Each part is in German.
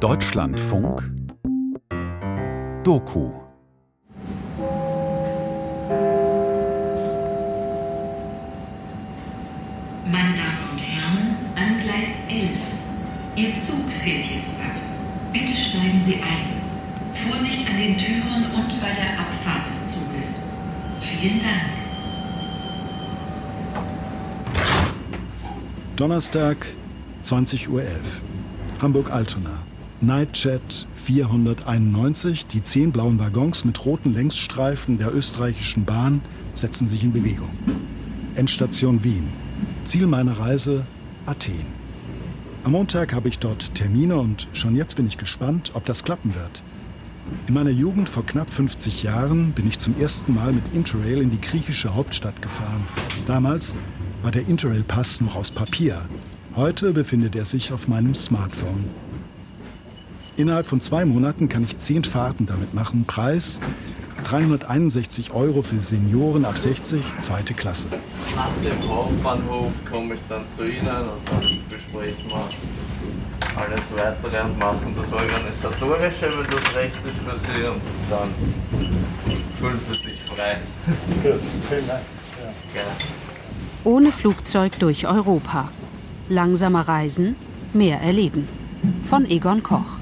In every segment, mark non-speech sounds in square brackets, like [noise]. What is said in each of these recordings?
Deutschlandfunk Doku Meine Damen und Herren, an Gleis 11. Ihr Zug fährt jetzt ab. Bitte steigen Sie ein. Vorsicht an den Türen und bei der Abfahrt des Zuges. Vielen Dank. Donnerstag, 20.11 Uhr. Hamburg-Altona. Nightjet 491, die zehn blauen Waggons mit roten Längsstreifen der österreichischen Bahn setzen sich in Bewegung. Endstation Wien. Ziel meiner Reise Athen. Am Montag habe ich dort Termine und schon jetzt bin ich gespannt, ob das klappen wird. In meiner Jugend vor knapp 50 Jahren bin ich zum ersten Mal mit Interrail in die griechische Hauptstadt gefahren. Damals war der Interrail-Pass noch aus Papier. Heute befindet er sich auf meinem Smartphone. Innerhalb von zwei Monaten kann ich zehn Fahrten damit machen. Preis 361 Euro für Senioren ab 60, zweite Klasse. Nach dem Hauptbahnhof komme ich dann zu Ihnen und dann besprechen wir alles weitere und machen das Organisatorische, wenn das recht ist für Sie und dann fühlen Sie sich frei. [laughs] Vielen Dank. Gerne. Ohne Flugzeug durch Europa. Langsamer reisen, mehr erleben. Von Egon Koch.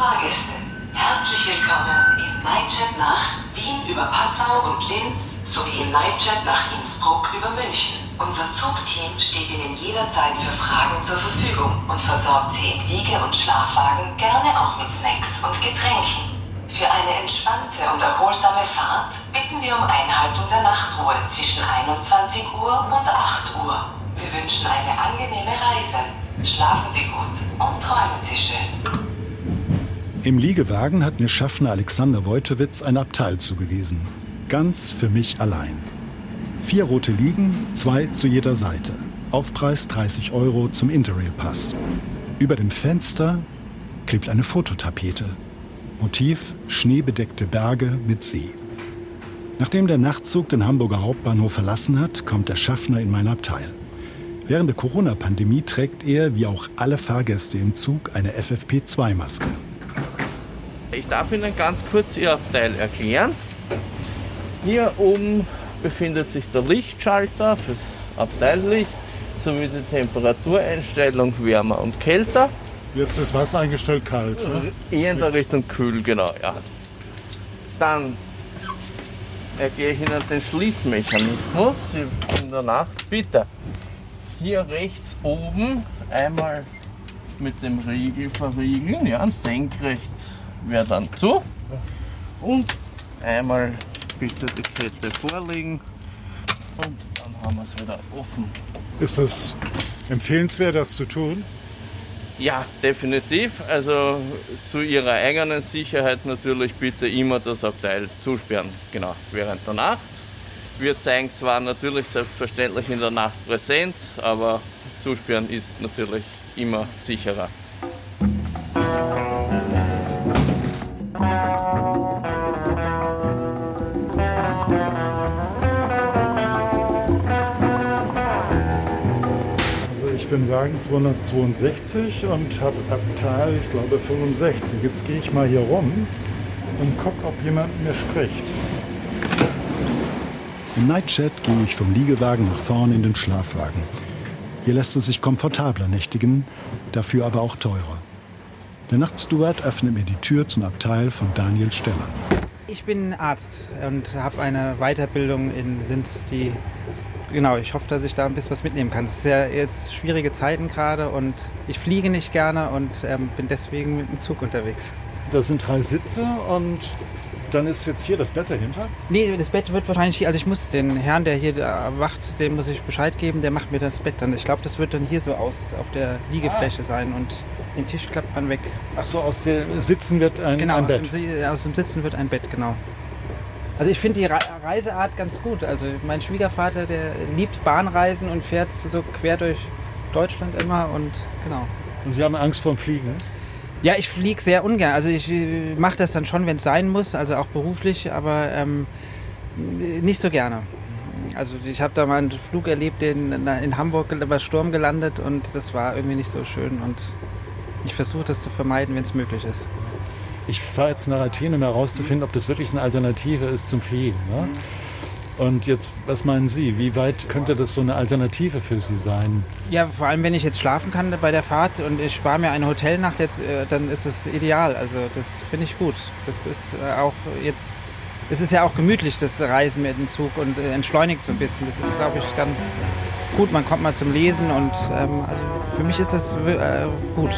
Herzlich willkommen im Nightjet nach Wien über Passau und Linz sowie im Nightjet nach Innsbruck über München. Unser Zugteam steht Ihnen jederzeit für Fragen zur Verfügung und versorgt Sie im Liege- und Schlafwagen gerne auch mit Snacks und Getränken. Für eine entspannte und erholsame Fahrt bitten wir um Einhaltung der Nachtruhe zwischen 21 Uhr und 8 Uhr. Wir wünschen eine angenehme Reise. Schlafen Sie gut und träumen Sie schön. Im Liegewagen hat mir Schaffner Alexander Wojtowitz ein Abteil zugewiesen. Ganz für mich allein. Vier rote Liegen, zwei zu jeder Seite. Aufpreis 30 Euro zum Interrail-Pass. Über dem Fenster klebt eine Fototapete. Motiv schneebedeckte Berge mit See. Nachdem der Nachtzug den Hamburger Hauptbahnhof verlassen hat, kommt der Schaffner in mein Abteil. Während der Corona-Pandemie trägt er, wie auch alle Fahrgäste im Zug, eine FFP2-Maske. Ich darf Ihnen ganz kurz Ihr Abteil erklären. Hier oben befindet sich der Lichtschalter fürs Abteillicht sowie die Temperatureinstellung wärmer und kälter. Jetzt ist Wasser eingestellt kalt. Ne? Eher in der Richtung kühl, genau, ja. Dann erkläre ich Ihnen den Schließmechanismus in der Nacht. Bitte, hier rechts oben einmal mit dem Riegel verriegeln, ja, senkrecht wäre dann zu. Und einmal bitte die Kette vorlegen und dann haben wir es wieder offen. Ist das empfehlenswert, das zu tun? Ja, definitiv. Also zu Ihrer eigenen Sicherheit natürlich bitte immer das Abteil zusperren. Genau, während der Nacht. Wir zeigen zwar natürlich selbstverständlich in der Nacht Präsenz, aber zusperren ist natürlich immer sicherer. Bin Wagen 262 und habe Abteil, ich glaube 65. Jetzt gehe ich mal hier rum und gucke, ob jemand mit mir spricht. Im Nightjet gehe ich vom Liegewagen nach vorn in den Schlafwagen. Hier lässt es sich komfortabler nächtigen, dafür aber auch teurer. Der Nachtsteward öffnet mir die Tür zum Abteil von Daniel Steller. Ich bin Arzt und habe eine Weiterbildung in Linz, die genau, ich hoffe, dass ich da ein bisschen was mitnehmen kann. Es sind ja jetzt schwierige Zeiten gerade und ich fliege nicht gerne und ähm, bin deswegen mit dem Zug unterwegs. Da sind drei Sitze und dann ist jetzt hier das Bett dahinter. Nee, das Bett wird wahrscheinlich, also ich muss den Herrn, der hier wacht, dem muss ich Bescheid geben, der macht mir das Bett dann. Ich glaube, das wird dann hier so aus auf der Liegefläche sein und den Tisch klappt man weg. Ach so, aus dem Sitzen wird ein, Genau, ein Bett. Si- aus dem Sitzen wird ein Bett, genau. Also ich finde die Re Reiseart ganz gut. Also mein Schwiegervater, der liebt Bahnreisen und fährt so quer durch Deutschland immer und genau. Und Sie haben Angst vorm Fliegen? Ja, ich fliege sehr ungern. Also ich mache das dann schon, wenn es sein muss, also auch beruflich, aber ähm, nicht so gerne. Also ich habe da mal einen Flug erlebt, in, in Hamburg war Sturm gelandet und das war irgendwie nicht so schön und ich versuche das zu vermeiden, wenn es möglich ist. Ich fahre jetzt nach Athen, um herauszufinden, ob das wirklich eine Alternative ist zum Fliegen. Ne? Und jetzt, was meinen Sie? Wie weit könnte das so eine Alternative für Sie sein? Ja, vor allem, wenn ich jetzt schlafen kann bei der Fahrt und ich spare mir eine Hotelnacht jetzt, äh, dann ist es ideal. Also das finde ich gut. Das ist äh, auch jetzt, es ist ja auch gemütlich, das Reisen mit dem Zug und äh, entschleunigt so ein bisschen. Das ist, glaube ich, ganz gut. Man kommt mal zum Lesen und ähm, also für mich ist das äh, gut.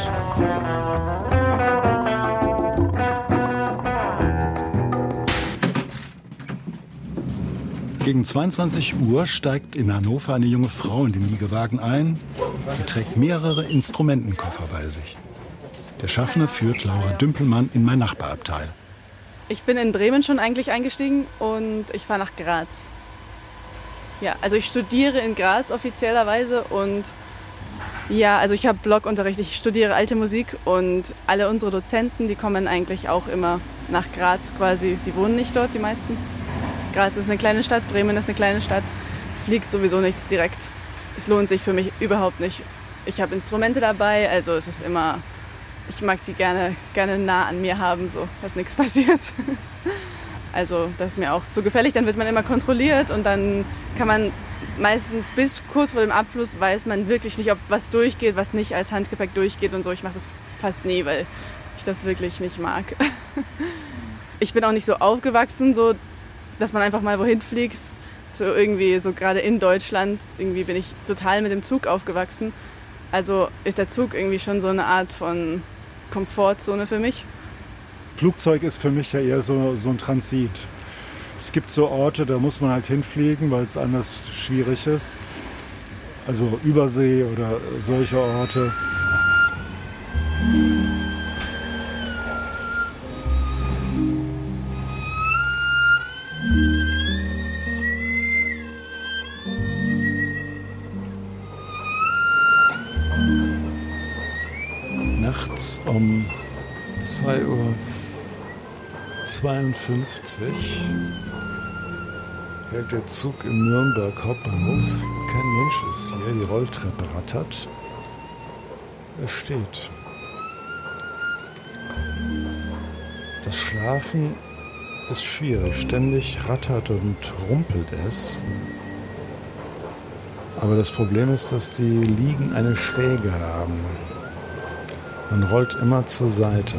Gegen 22 Uhr steigt in Hannover eine junge Frau in den Liegewagen ein. Sie trägt mehrere Instrumentenkoffer bei sich. Der Schaffner führt Laura Dümpelmann in mein Nachbarabteil. Ich bin in Bremen schon eigentlich eingestiegen und ich fahre nach Graz. Ja, also ich studiere in Graz offiziellerweise und ja, also ich habe Blogunterricht, ich studiere alte Musik und alle unsere Dozenten, die kommen eigentlich auch immer nach Graz quasi. Die wohnen nicht dort, die meisten. Graz ist eine kleine Stadt, Bremen ist eine kleine Stadt, fliegt sowieso nichts direkt. Es lohnt sich für mich überhaupt nicht. Ich habe Instrumente dabei, also es ist immer, ich mag sie gerne, gerne nah an mir haben, so, dass nichts [laughs] passiert. Also das ist mir auch zu gefällig, dann wird man immer kontrolliert und dann kann man meistens bis kurz vor dem Abfluss weiß man wirklich nicht, ob was durchgeht, was nicht als Handgepäck durchgeht und so. Ich mache das fast nie, weil ich das wirklich nicht mag. [laughs] Ich bin auch nicht so aufgewachsen, so dass man einfach mal wohin fliegt. So irgendwie, so gerade in Deutschland, irgendwie bin ich total mit dem Zug aufgewachsen. Also ist der Zug irgendwie schon so eine Art von Komfortzone für mich. Flugzeug ist für mich ja eher so, so ein Transit. Es gibt so Orte, da muss man halt hinfliegen, weil es anders schwierig ist. Also Übersee oder solche Orte. Hält der Zug in Nürnberg Hauptbahnhof. Kein Mensch ist hier, die Rolltreppe rattert. Er steht. Das Schlafen ist schwierig. Ständig rattert und rumpelt es. Aber das Problem ist, dass die Liegen eine Schräge haben. Man rollt immer zur Seite.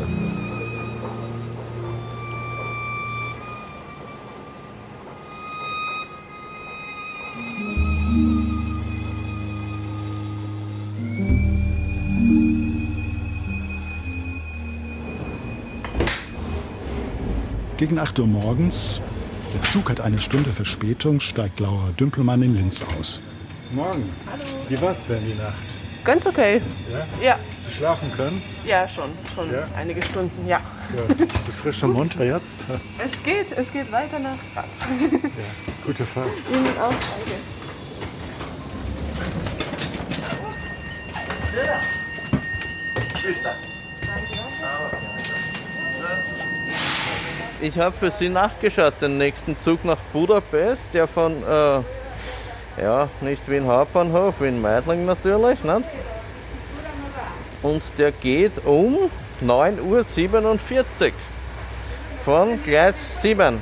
Gegen 8 Uhr morgens, der Zug hat eine Stunde Verspätung, steigt Laura Dümpelmann in Linz aus. Morgen. Hallo. Wie war's denn die Nacht? Ganz okay. Ja? Ja, Sie schlafen können? ja schon, schon Ja? einige Stunden, ja. Ja. Bist du frisch und [laughs] munter jetzt? Es geht, es geht weiter nach Graz. Gute Fahrt. [laughs] Ihnen auch, danke. Ich habe für Sie nachgeschaut, den nächsten Zug nach Budapest, der von, äh, ja, nicht Wien Hauptbahnhof, Wien Meidling natürlich, ne? Und der geht um 9.47 Uhr von Gleis 7.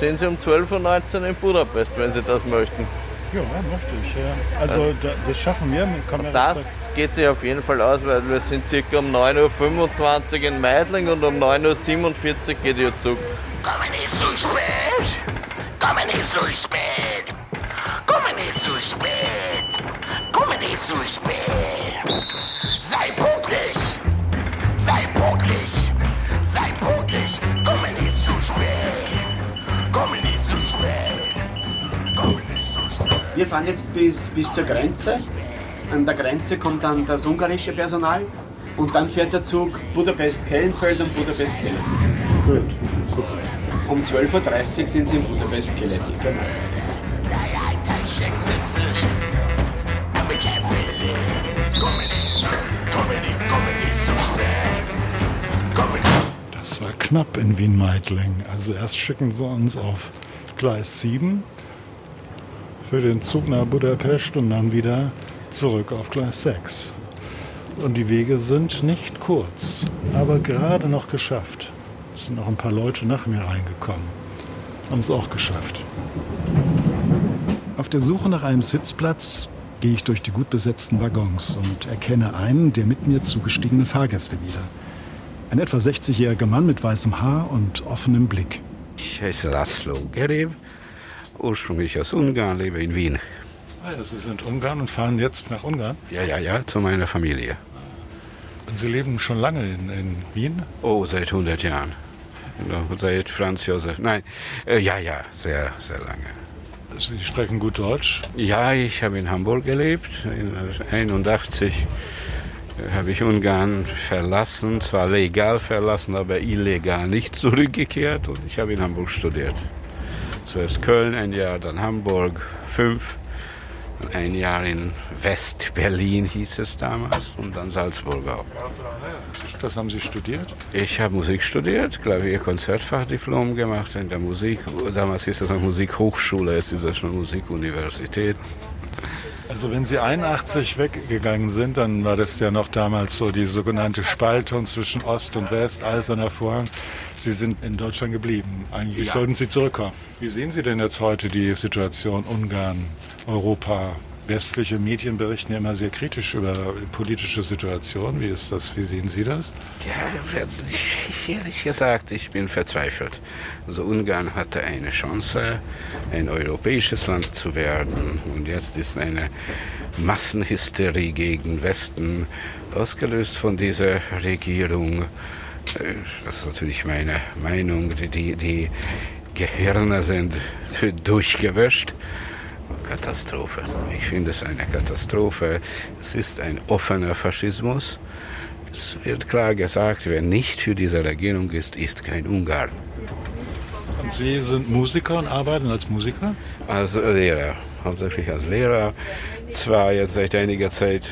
Sind Sie um 12.19 Uhr in Budapest, wenn Sie das möchten. Ja, möchte ich. Ja. Also da, das schaffen wir. Kann man Das geht sich auf jeden Fall aus, weil wir sind circa um 9.25 Uhr in Meidling und um 9.47 Uhr geht Ihr Zug. Kommen nicht zu spät! Kommen nicht zu spät! Kommen nicht zu spät! Kommen nicht zu spät! Sei pünktlich! Sei pünktlich! Sei pünktlich! Kommen nicht zu spät! Kommen nicht zu spät! Kommen nicht zu spät! Wir fahren jetzt bis, bis zur Grenze. An der Grenze kommt dann das ungarische Personal und dann fährt der Zug Budapest-Kellenfeld und Budapest-Kellen. Gut, super. Um 12.30 Uhr sind sie in Budapest-Keleti. Genau. Das war knapp in Wien-Meidling. Also erst schicken sie uns auf Gleis 7 für den Zug nach Budapest und dann wieder zurück auf Gleis 6. Und die Wege sind nicht kurz, aber gerade noch geschafft. Es sind noch ein paar Leute nach mir reingekommen. Haben es auch geschafft. Auf der Suche nach einem Sitzplatz gehe ich durch die gut besetzten Waggons und erkenne einen der mit mir zugestiegenen Fahrgäste wieder. Ein etwa 60-jähriger Mann mit weißem Haar und offenem Blick. Ich heiße Laszlo Gerev, ursprünglich aus Ungarn, lebe in Wien. Ja, Sie sind Ungarn und fahren jetzt nach Ungarn? Ja, ja, ja, zu meiner Familie. Und Sie leben schon lange in, in Wien? Oh, seit 100 Jahren. Seit Franz Josef. Nein, äh, ja, ja, sehr, sehr lange. Sie sprechen gut Deutsch? Ja, ich habe in Hamburg gelebt. In 81 habe ich Ungarn verlassen, zwar legal verlassen, aber illegal nicht zurückgekehrt und ich habe in Hamburg studiert. Zuerst Köln ein Jahr, dann Hamburg fünf, ein Jahr in West-Berlin hieß es damals und dann Salzburg auch. Das haben Sie studiert? Ich habe Musik studiert, Klavier-Konzertfachdiplom gemacht in der Musik. Damals hieß das noch Musikhochschule, jetzt ist das schon Musikuniversität. Also wenn Sie 81 weggegangen sind, dann war das ja noch damals so die sogenannte Spaltung zwischen Ost und West, eiserner Vorhang. Sie sind in Deutschland geblieben. Eigentlich Ja. sollten Sie zurückkommen. Wie sehen Sie denn jetzt heute die Situation Ungarn, Europa? Westliche Medien berichten ja immer sehr kritisch über politische Situation. Wie ist das? Wie sehen Sie das? Ja, ehrlich, gesagt, ich bin verzweifelt. Also Ungarn hatte eine Chance, ein europäisches Land zu werden. Und jetzt ist eine Massenhysterie gegen Westen ausgelöst von dieser Regierung. Äh, Das ist natürlich meine Meinung. Die, die, Gehirne sind durchgewäscht. Katastrophe. Ich finde es eine Katastrophe. Es ist ein offener Faschismus. Es wird klar gesagt, wer nicht für diese Regierung ist, ist kein Ungar. Und Sie sind Musiker und arbeiten als Musiker? Als Lehrer, hauptsächlich als Lehrer. Zwar jetzt seit einiger Zeit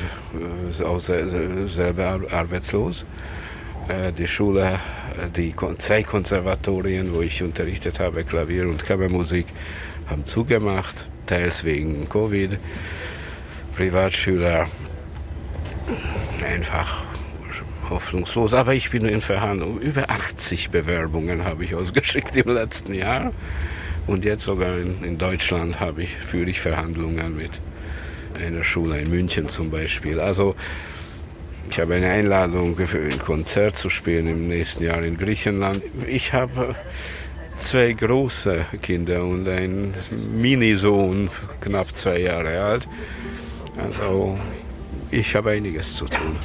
äh, auch se- selber ar- arbeitslos. Äh, Die Schule, äh, die zwei Konservatorien, wo ich unterrichtet habe, Klavier und Kammermusik, haben zugemacht, teils wegen Covid. Privatschüler einfach hoffnungslos. Aber ich bin in Verhandlung. Über 80 Bewerbungen habe ich ausgeschickt im letzten Jahr. Und jetzt sogar in, in Deutschland habe ich, führe ich Verhandlungen mit einer Schule in München zum Beispiel. Also ich habe eine Einladung für ein Konzert zu spielen im nächsten Jahr in Griechenland. Ich habe zwei große Kinder und einen Minisohn, knapp zwei Jahre alt. Also ich habe einiges zu tun.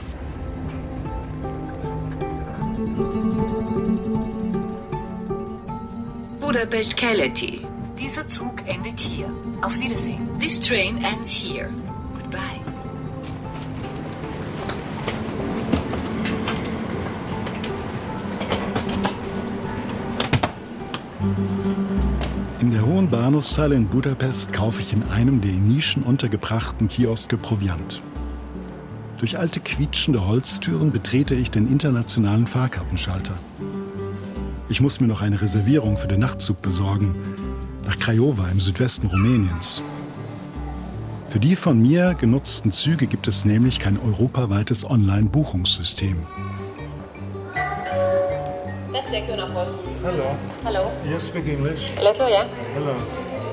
Budapest Keleti. Dieser Zug endet hier. Auf Wiedersehen. This train ends here. Goodbye. Der hohen Bahnhofshalle in Budapest kaufe ich in einem der in Nischen untergebrachten Kioske Proviant. Durch alte quietschende Holztüren betrete ich den internationalen Fahrkartenschalter. Ich muss mir noch eine Reservierung für den Nachtzug besorgen, nach Craiova im Südwesten Rumäniens. Für die von mir genutzten Züge gibt es nämlich kein europaweites Online-Buchungssystem. Tessék, jó napot! Hello. Hello. You speak English? Little, yeah. Hello.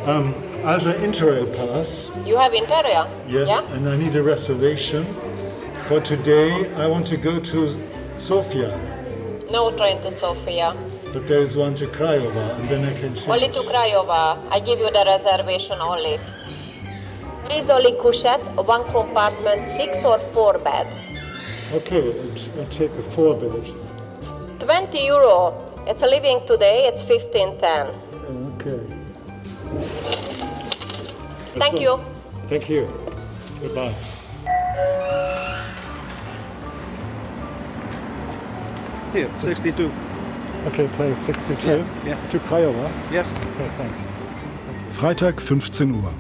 Um, I have an Interrail pass. You have Interrail? Yes, Yeah? and I need a reservation. For today, I want to go to Sofia, No train to Sofia. but there is one to Craiova, and then I can change. Only to Craiova. I give you the reservation only. Please only cushion, one compartment, six or four bed. Okay, I'll take a four bed. 20 euro. It's leaving today, it's 15.10. Okay. Thank you. Thank you. Goodbye. Here, 62. Okay, place 62 Yeah, yeah. to Craiova. Yes. Okay, thanks. Freitag 15 Uhr.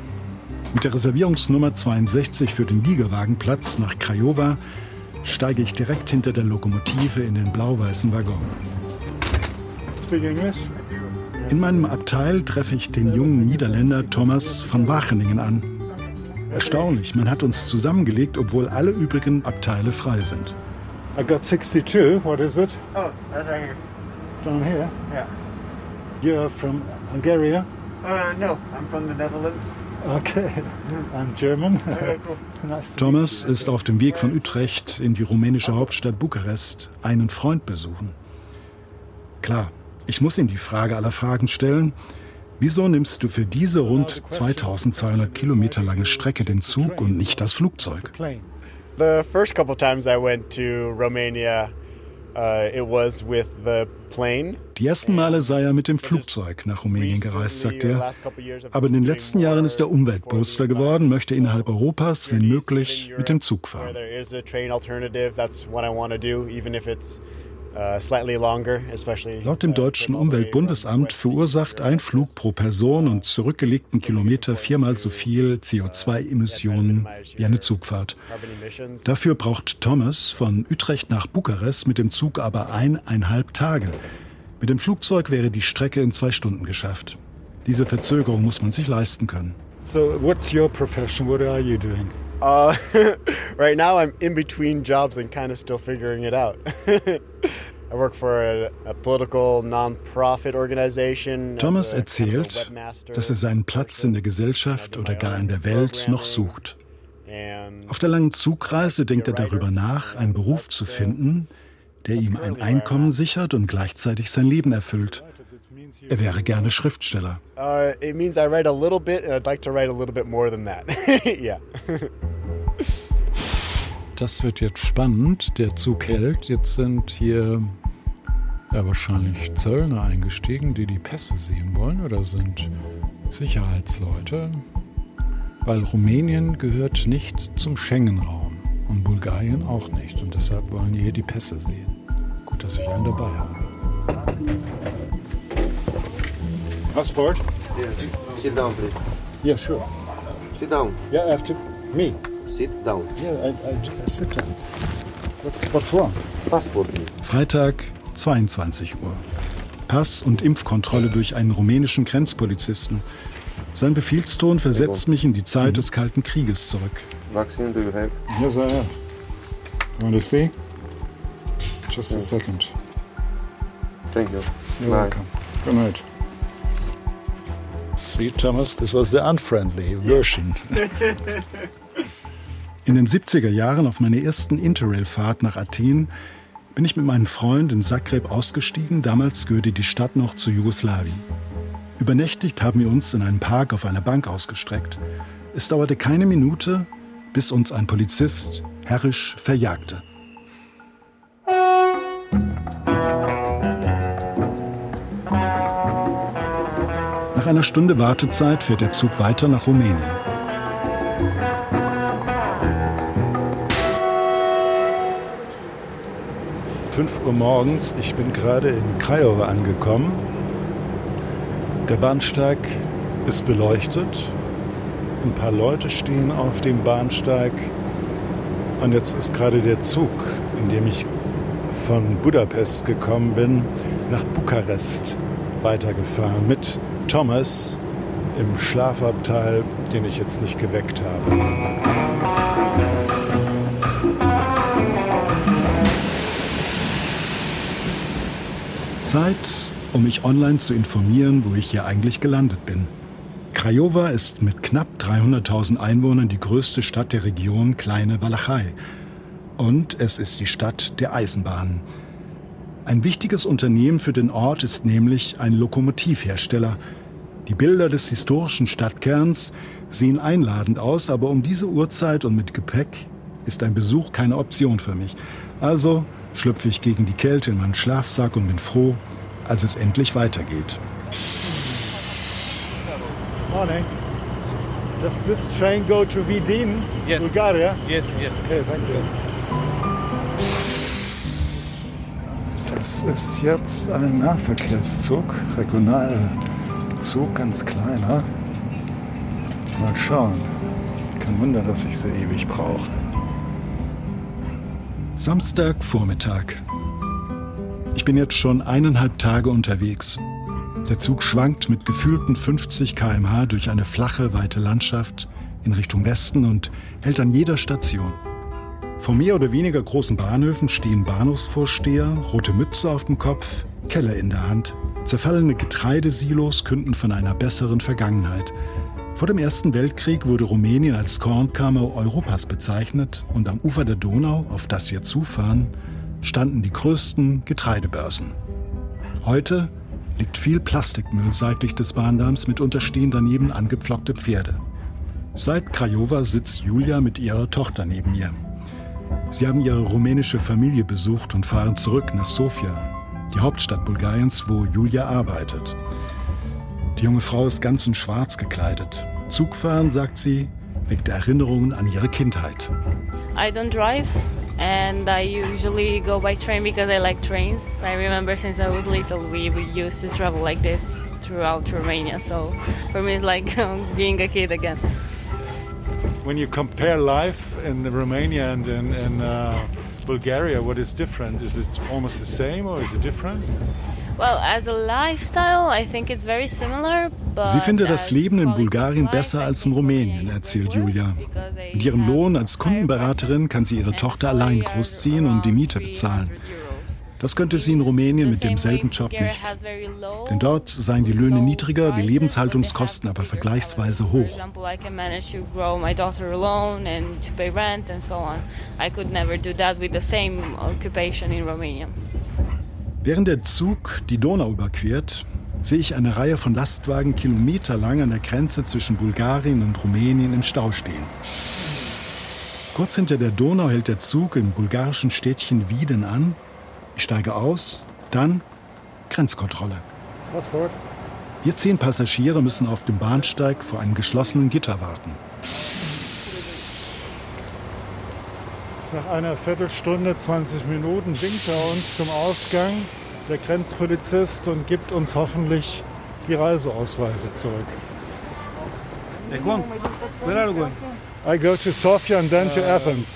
Mit der Reservierungsnummer 62 für den Liegewagenplatz nach Craiova steige ich direkt hinter der Lokomotive in den blau-weißen Waggon. In meinem Abteil treffe ich den jungen Niederländer Thomas van Wageningen an. Erstaunlich, man hat uns zusammengelegt, obwohl alle übrigen Abteile frei sind. I got 62. What is it? Oh, that's right here. Down here. Yeah. You're from Hungary? Uh, no, I'm from the Netherlands. Okay. I'm German. Okay, cool. [laughs] nice to Thomas ist auf dem Weg von Utrecht in die rumänische Hauptstadt Bukarest einen Freund besuchen. Klar, ich muss ihm die Frage aller Fragen stellen. Wieso nimmst du für diese rund 2200 Kilometer lange Strecke den Zug und nicht das Flugzeug? The first couple times I went to Romania, uh, it was with the plane. Die ersten Male sei er mit dem Flugzeug nach Rumänien gereist, sagt er. Aber in den letzten Jahren ist er Umweltbewusster geworden, möchte innerhalb Europas, wenn möglich, mit dem Zug fahren. Uh, especially. Laut dem deutschen Umweltbundesamt verursacht ein Flug pro Person und zurückgelegten Kilometer viermal so viel CO2-Emissionen wie eine Zugfahrt. Dafür braucht Thomas von Utrecht nach Bukarest mit dem Zug aber eineinhalb Tage. Mit dem Flugzeug wäre die Strecke in zwei Stunden geschafft. Diese Verzögerung muss man sich leisten können. So, what's your profession? What are you doing? Uh, [laughs] right now, I'm in between jobs and kind of still figuring it out. [laughs] I work for a, a political non-profit organization. as Thomas erzählt, dass er seinen Platz in der Gesellschaft oder gar in der Welt noch sucht. Auf der langen Zugreise denkt er darüber nach, einen Beruf zu finden, der ihm ein Einkommen sichert und gleichzeitig sein Leben erfüllt. Er wäre gerne Schriftsteller. uh, it means I write a little bit, and I'd like to write a little bit more than that. [laughs] yeah. Das wird jetzt spannend. Der Zug hält. Jetzt sind hier ja, wahrscheinlich Zöllner eingestiegen, die die Pässe sehen wollen oder sind Sicherheitsleute. Weil Rumänien gehört nicht zum Schengen-Raum und Bulgarien auch nicht. Und deshalb wollen die hier die Pässe sehen. Gut, dass ich einen dabei habe. Passport? Yeah, sit down, please. Yeah, sure. Sit down. Yeah, after me. Sit down. Yeah, I, I, I sit down. What's, what's wrong? Passport. Freitag, 22 Uhr. Pass- und Impfkontrolle durch einen rumänischen Grenzpolizisten. Sein Befehlston versetzt mich in die Zeit des Kalten Krieges zurück. Vaccine do you have? Yes, I have. You want to see? Just a second. Thank you. You're Bye. welcome. Good night. See, Thomas, this was the unfriendly version. [laughs] In den 70er Jahren auf meiner ersten Interrail-Fahrt nach Athen bin ich mit meinem Freund in Zagreb ausgestiegen. Damals gehörte die Stadt noch zu Jugoslawien. Übernächtigt haben wir uns in einem Park auf einer Bank ausgestreckt. Es dauerte keine Minute, bis uns ein Polizist herrisch verjagte. Einer Stunde Wartezeit fährt der Zug weiter nach Rumänien. 5 Uhr morgens, ich bin gerade in Craiova angekommen. Der Bahnsteig ist beleuchtet. Ein paar Leute stehen auf dem Bahnsteig. Und jetzt ist gerade der Zug, in dem ich von Budapest gekommen bin, nach Bukarest weitergefahren mit Thomas im Schlafabteil, den ich jetzt nicht geweckt habe. Zeit, um mich online zu informieren, wo ich hier eigentlich gelandet bin. Craiova ist mit knapp 300.000 Einwohnern die größte Stadt der Region Kleine Walachei. Und es ist die Stadt der Eisenbahnen. Ein wichtiges Unternehmen für den Ort ist nämlich ein Lokomotivhersteller. Die Bilder des historischen Stadtkerns sehen einladend aus, aber um diese Uhrzeit und mit Gepäck ist ein Besuch keine Option für mich. Also schlüpfe ich gegen die Kälte in meinen Schlafsack und bin froh, als es endlich weitergeht. Morning. Does this train go to Vidin, Yes. Bulgaria? Yes, yes. Okay, thank you. Das ist jetzt ein Nahverkehrszug, Regionalzug, ganz kleiner. Mal schauen. Kein Wunder, dass ich so ewig brauche. Samstagvormittag. Ich bin jetzt schon eineinhalb Tage unterwegs. Der Zug schwankt mit gefühlten 50 km/h durch eine flache, weite Landschaft, in Richtung Westen und hält an jeder Station. Vor mehr oder weniger großen Bahnhöfen stehen Bahnhofsvorsteher, rote Mütze auf dem Kopf, Keller in der Hand. Zerfallene Getreidesilos künden von einer besseren Vergangenheit. Vor dem Ersten Weltkrieg wurde Rumänien als Kornkammer Europas bezeichnet und am Ufer der Donau, auf das wir zufahren, standen die größten Getreidebörsen. Heute liegt viel Plastikmüll seitlich des Bahndamms, mitunter stehen daneben angepflockte Pferde. Seit Craiova sitzt Julia mit ihrer Tochter neben ihr. Sie haben ihre rumänische Familie besucht und fahren zurück nach Sofia, die Hauptstadt Bulgariens, wo Julia arbeitet. Die junge Frau ist ganz in Schwarz gekleidet. Zugfahren, sagt sie, weckt Erinnerungen an ihre Kindheit. I don't drive and I usually go by train because I like trains. I remember since I was little we, we used to travel like this throughout Romania. So for me it's like [laughs] being a kid again. When you compare life in Romania and in, in uh, Bulgaria, what is different? Is it almost the same or is it different? Well, as a lifestyle, I think it's very similar. But Sie finde das as Leben in Bulgarien besser als in Rumänien, erzählt Julia. Mit ihrem Lohn als Kundenberaterin kann sie ihre Tochter allein großziehen und die Miete bezahlen. Das könnte sie in Rumänien mit demselben Job nicht. Denn dort seien die Löhne niedriger, die Lebenserhaltungskosten aber vergleichsweise hoch. Während der Zug die Donau überquert, sehe ich eine Reihe von Lastwagen kilometerlang an der Grenze zwischen Bulgarien und Rumänien im Stau stehen. Kurz hinter der Donau hält der Zug im bulgarischen Städtchen Wieden an. Ich steige aus, dann Grenzkontrolle. Passport. Wir zehn Passagiere müssen auf dem Bahnsteig vor einem geschlossenen Gitter warten. Nach einer Viertelstunde, 20 Minuten winkt er uns zum Ausgang, der Grenzpolizist, und gibt uns hoffentlich die Reiseausweise zurück. Where are you going? I go to Sofia and then to Uh, Athens.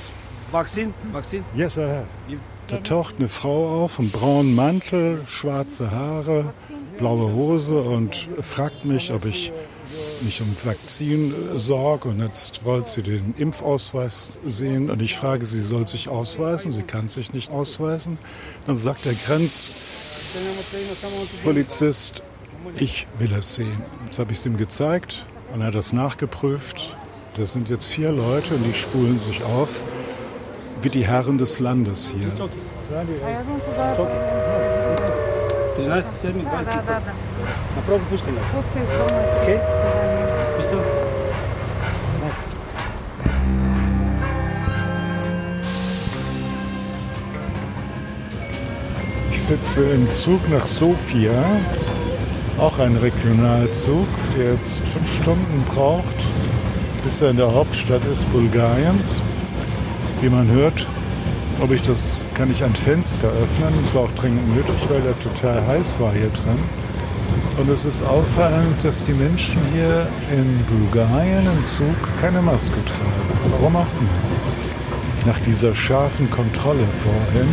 Vaccine? Vaccine? Yes, I have. You- Da taucht eine Frau auf, im braunen Mantel, schwarze Haare, blaue Hose und fragt mich, ob ich mich um Vakzin äh, sorge. Und jetzt wollte sie den Impfausweis sehen und ich frage, sie soll sich ausweisen. Sie kann sich nicht ausweisen. Dann sagt der Grenzpolizist, ich will es sehen. Jetzt habe ich es ihm gezeigt und er hat das nachgeprüft. Das sind jetzt vier Leute und die spulen sich auf wie die Herren des Landes hier. Ich sitze im Zug nach Sofia, auch ein Regionalzug, der jetzt fünf Stunden braucht, bis er in der Hauptstadt ist, Bulgariens. Wie man hört, ob ich das, kann ich ein Fenster öffnen. Es war auch dringend nötig, weil er total heiß war hier drin. Und es ist auffallend, dass die Menschen hier in Bulgarien im Zug keine Maske tragen. Warum auch immer. Nach dieser scharfen Kontrolle vorhin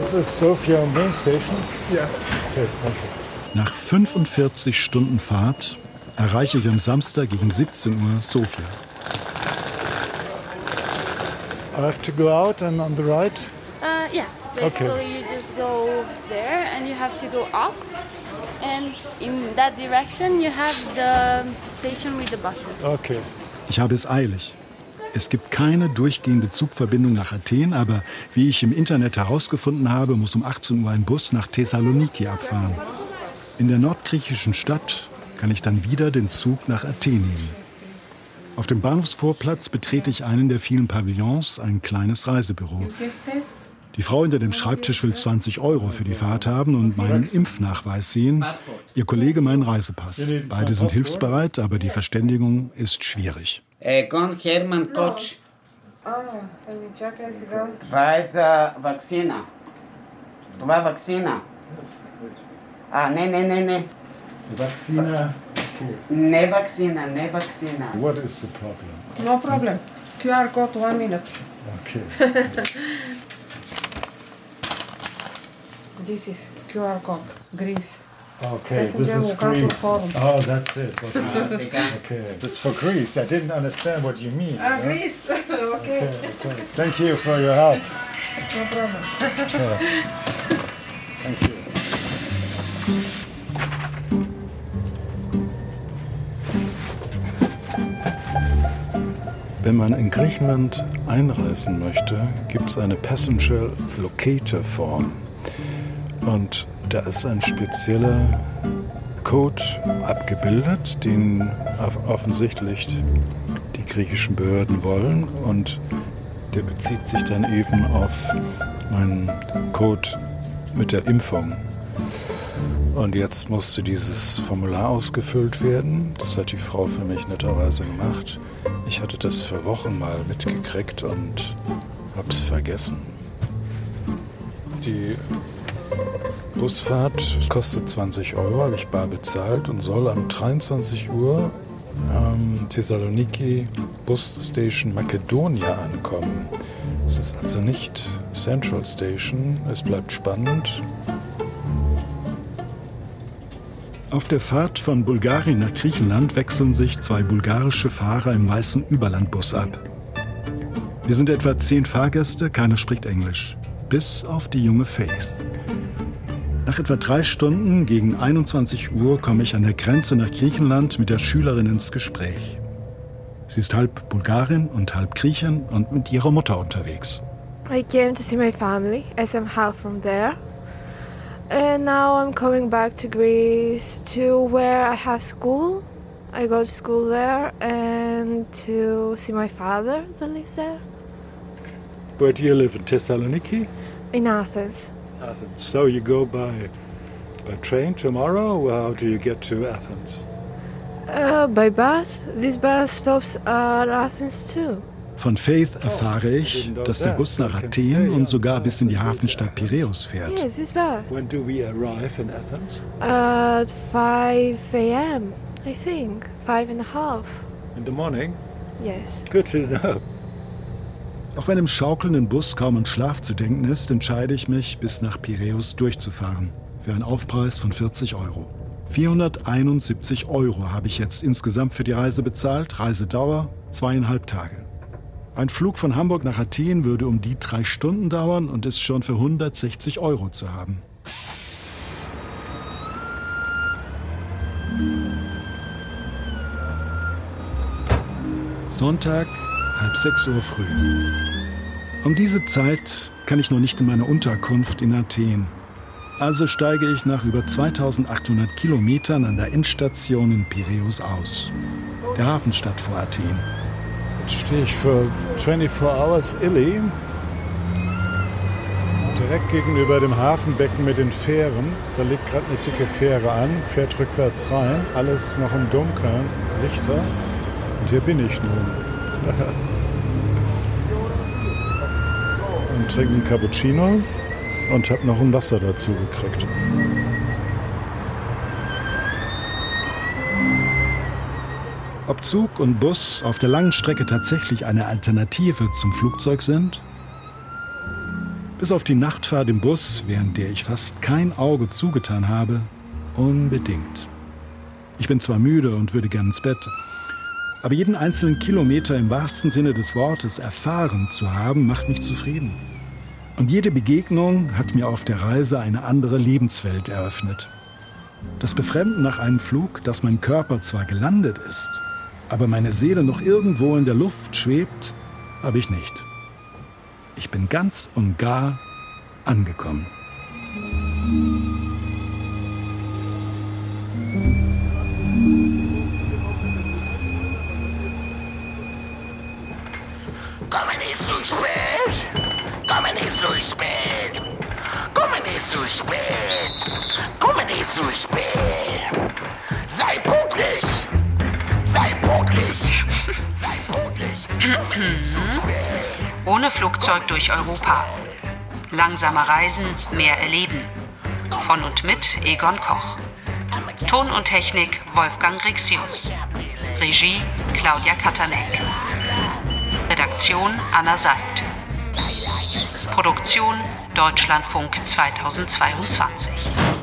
This is Sofia main station? Yeah. Okay, you. Nach 45 Stunden Fahrt erreiche ich am Samstag gegen 17 Uhr Sofia. I have to go out and on the right. Uh, yes, Okay. basically you just go there and you have to go up. And in that direction you have the station with the buses. Okay. Ich habe es eilig. Es gibt keine durchgehende Zugverbindung nach Athen, aber wie ich im Internet herausgefunden habe, muss um 18 Uhr ein Bus nach Thessaloniki abfahren. In der nordgriechischen Stadt kann ich dann wieder den Zug nach Athen nehmen. Auf dem Bahnhofsvorplatz betrete ich einen der vielen Pavillons, ein kleines Reisebüro. Die Frau hinter dem Schreibtisch will 20 Euro für die Fahrt haben und meinen Impfnachweis sehen, ihr Kollege meinen Reisepass. Beide sind hilfsbereit, aber die Verständigung ist schwierig. Äh, Egon Hermann Koch. Weiser Vaccina. Dva Vaccina. Ah, ne, ne, ne, ne. Vaccine. Ne vaccine, ne vaccine. What is the problem? No problem. QR code one minute. Okay. [laughs] this is QR code, Greece. Okay, this is Greece. Oh, that's it. Ah, okay. okay, that's for Greece. I didn't understand what you mean. Ah, Greece. [laughs] okay. okay. okay. Thank you for your help. No problem. [laughs] sure. Thank you. Wenn man in Griechenland einreisen möchte, gibt es eine Passenger Locator Form. Und da ist ein spezieller Code abgebildet, den off- offensichtlich die griechischen Behörden wollen. Und der bezieht sich dann eben auf meinen Code mit der Impfung. Und jetzt musste dieses Formular ausgefüllt werden. Das hat die Frau für mich netterweise gemacht. Ich hatte das vor Wochen mal mitgekriegt und hab's vergessen. Die Busfahrt kostet 20 Euro, habe ich bar bezahlt und soll am 23 Uhr ähm, Thessaloniki Bus Station Makedonia ankommen. Es ist also nicht Central Station. Es bleibt spannend. Auf der Fahrt von Bulgarien nach Griechenland wechseln sich zwei bulgarische Fahrer im weißen Überlandbus ab. Wir sind etwa zehn Fahrgäste, keiner spricht Englisch. Bis auf die junge Faith. Nach etwa drei Stunden gegen 21 Uhr komme ich an der Grenze nach Griechenland mit der Schülerin ins Gespräch. Sie ist halb Bulgarin und halb Griechin und mit ihrer Mutter unterwegs. I came to see my family as I'm half from there. And now I'm coming back to Greece to where I have school. I go to school there and to see my father that lives there Where do you live in Thessaloniki? in Athens. Athens. So you go by by train tomorrow? Or how do you get to Athens? Uh, by bus. This bus stops at Athens too. Von Faith erfahre ich, dass der Bus nach Athen und sogar bis in die Hafenstadt Piräus fährt. Yes, this bus. When do we arrive in Athens? At 5 a.m., I think. Five and a half. In the morning? Yes. Good to know. Auch wenn im schaukelnden Bus kaum an Schlaf zu denken ist, entscheide ich mich, bis nach Piräus durchzufahren. Für einen Aufpreis von 40 Euro. 471 Euro habe ich jetzt insgesamt für die Reise bezahlt. Reisedauer zweieinhalb Tage. Ein Flug von Hamburg nach Athen würde um die drei Stunden dauern und ist schon für 160 Euro zu haben. Sonntag, halb sechs Uhr früh. Um diese Zeit kann ich noch nicht in meine Unterkunft in Athen. Also steige ich nach über 2800 Kilometern an der Endstation in Piräus aus. Der Hafenstadt vor Athen. Stehe ich für 24 Hours Illy. Direkt gegenüber dem Hafenbecken mit den Fähren. Da liegt gerade eine dicke Fähre an, fährt rückwärts rein. Alles noch im Dunkeln, Lichter. Und hier bin ich nun. [laughs] und trinke einen Cappuccino und habe noch ein Wasser dazu gekriegt. Ob Zug und Bus auf der langen Strecke tatsächlich eine Alternative zum Flugzeug sind? Bis auf die Nachtfahrt im Bus, während der ich fast kein Auge zugetan habe, unbedingt. Ich bin zwar müde und würde gern ins Bett, aber jeden einzelnen Kilometer im wahrsten Sinne des Wortes erfahren zu haben, macht mich zufrieden. Und jede Begegnung hat mir auf der Reise eine andere Lebenswelt eröffnet. Das Befremden nach einem Flug, dass mein Körper zwar gelandet ist, aber meine Seele noch irgendwo in der Luft schwebt, habe ich nicht. Ich bin ganz und gar angekommen. Komme nicht zu spät! Komme nicht zu spät! Komme nicht zu spät! Komme nicht zu spät! Sei pünktlich! Pünktlich! Sei pünktlich! Spät! Ohne Flugzeug durch Europa. Langsamer reisen, mehr erleben. Von und mit Egon Koch. Ton und Technik Wolfgang Rixius. Regie Claudia Katanek. Redaktion Anna Seid. Produktion Deutschlandfunk 2022.